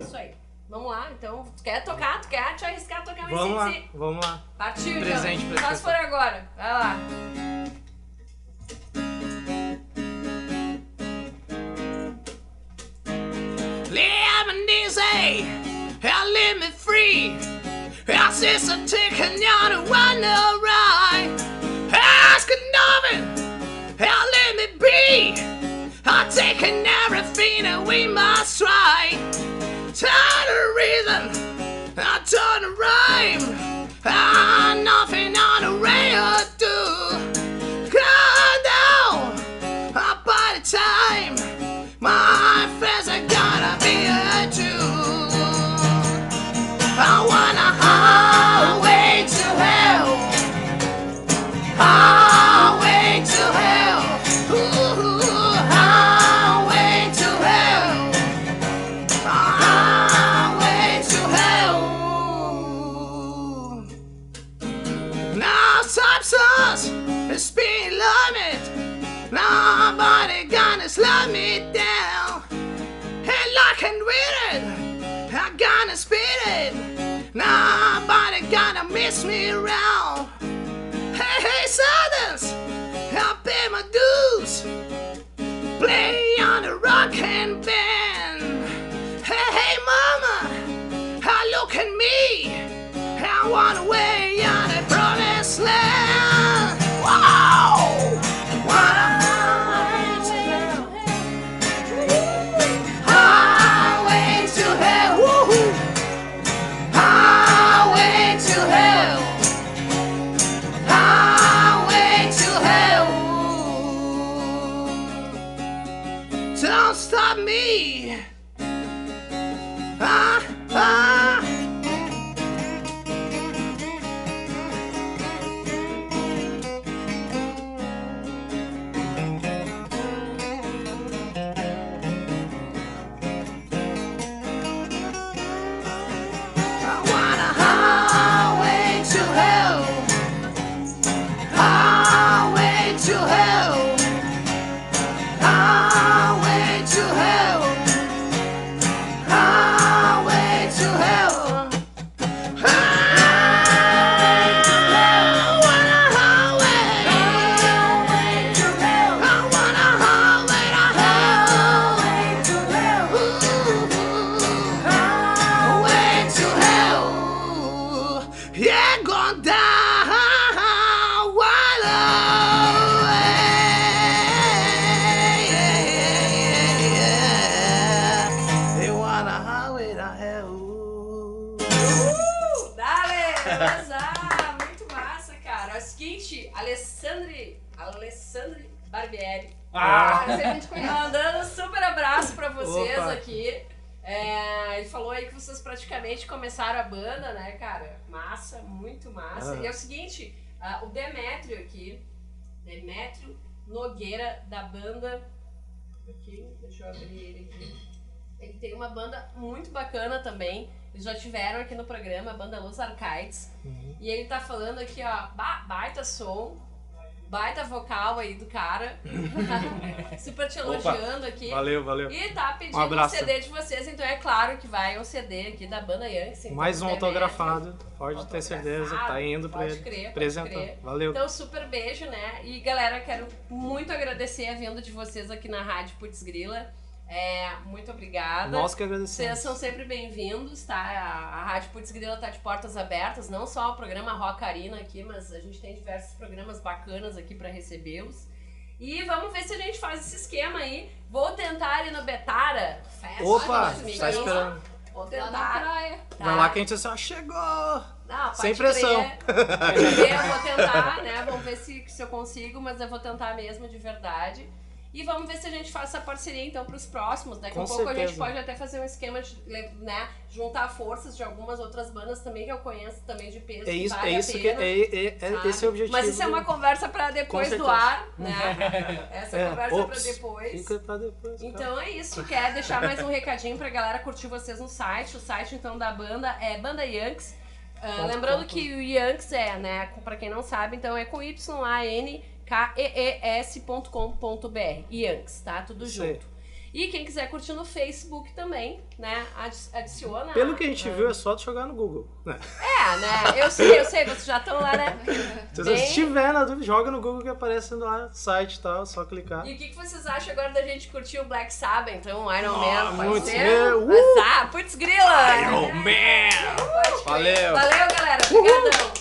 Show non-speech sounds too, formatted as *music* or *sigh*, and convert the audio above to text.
Isso aí. Vamos lá, então. Tu quer tocar? Tu quer te arriscar a tocar mais Vamos lá, vamos lá. Partiu, Presente então. pra Só esse se for agora. Vai lá. Lemon easy, and let me free. I sister taking you to time! Slow me down. And like and with it, I gonna speed it. Nobody gonna miss me around. Me. Beleza! Muito massa, cara. É o seguinte, Alessandre, Alessandre Barbieri. Ah! Mas a gente conhece. Mandando um super abraço pra vocês Opa. aqui. É, ele falou aí que vocês praticamente começaram a banda, né, cara? Massa, muito massa. Ah. E é o seguinte, ah, o Demétrio aqui, Demétrio Nogueira, da banda. Aqui, deixa eu abrir ele aqui. Ele tem uma banda muito bacana também. Eles já tiveram aqui no programa, a banda Los Arcades. Uhum. E ele tá falando aqui, ó, ba- baita som, baita vocal aí do cara. *laughs* Super te elogiando aqui. Valeu, valeu. E tá pedindo Um um. CD de vocês, então é claro que vai um CD aqui da banda Yankees. então, Mais um Demetrio. autografado. Pode ter certeza. Tá indo pra pode ele. crer, pode Apresentar. crer. Valeu. Então, super beijo, né? E galera, quero muito agradecer a vinda de vocês aqui na Rádio Putz Grila. É, muito obrigada. Nós que Vocês agradecemos. são sempre bem-vindos, tá? A, a Rádio Putz Grila tá de portas abertas, não só o programa Rock Arena aqui, mas a gente tem diversos programas bacanas aqui pra recebê-los. E vamos ver se a gente faz esse esquema aí. Vou tentar ir no Betara Fest. Opa, tá esperando. Vou Lá tentar. praia. Tá? Vai lá que a gente assim, ó, chegou! Não, Sem pressão. crer, *laughs* eu vou tentar, né? Vamos ver se, se eu consigo, mas eu vou tentar mesmo de verdade. E vamos ver se a gente faz essa parceria então pros próximos. Daqui a Com pouco a gente certeza. pode até fazer um esquema de né, juntar forças de algumas outras bandas também que eu conheço também de peso. É que isso, vale é a isso que pena, é, é, é- sabe? esse é o objetivo. Mas isso é uma do- conversa pra depois do certeza. ar, né? *laughs* Essa É, conversa ops, pra depois. Fica pra depois. Então é isso, quer deixar mais um recadinho pra galera curtir vocês no site. O site então da banda é Banda Yanks. Ah, Ponto lembrando que o Yanks é, né, pra quem não sabe, então é com Y-A-N-K-E-E-S.com.br. Yanks, tá? Tudo junto. E quem quiser curtir no Facebook também, né? adi- Adiciona. Pelo que a gente Ah. viu, é só tu jogar no Google. né? É, né? Eu sei, eu sei, vocês já estão lá, né? *laughs* Se Bem- você tiver na dúvida, joga no Google que aparece lá, site e tal, só clicar. E o que, que vocês acham agora da gente curtir o Black Sabbath, então, Iron Ah, Man? Pode muito ser? bem, uh! Mas, ah, putz grila! Iron Man! Valeu. Valeu, galera. Obrigadão.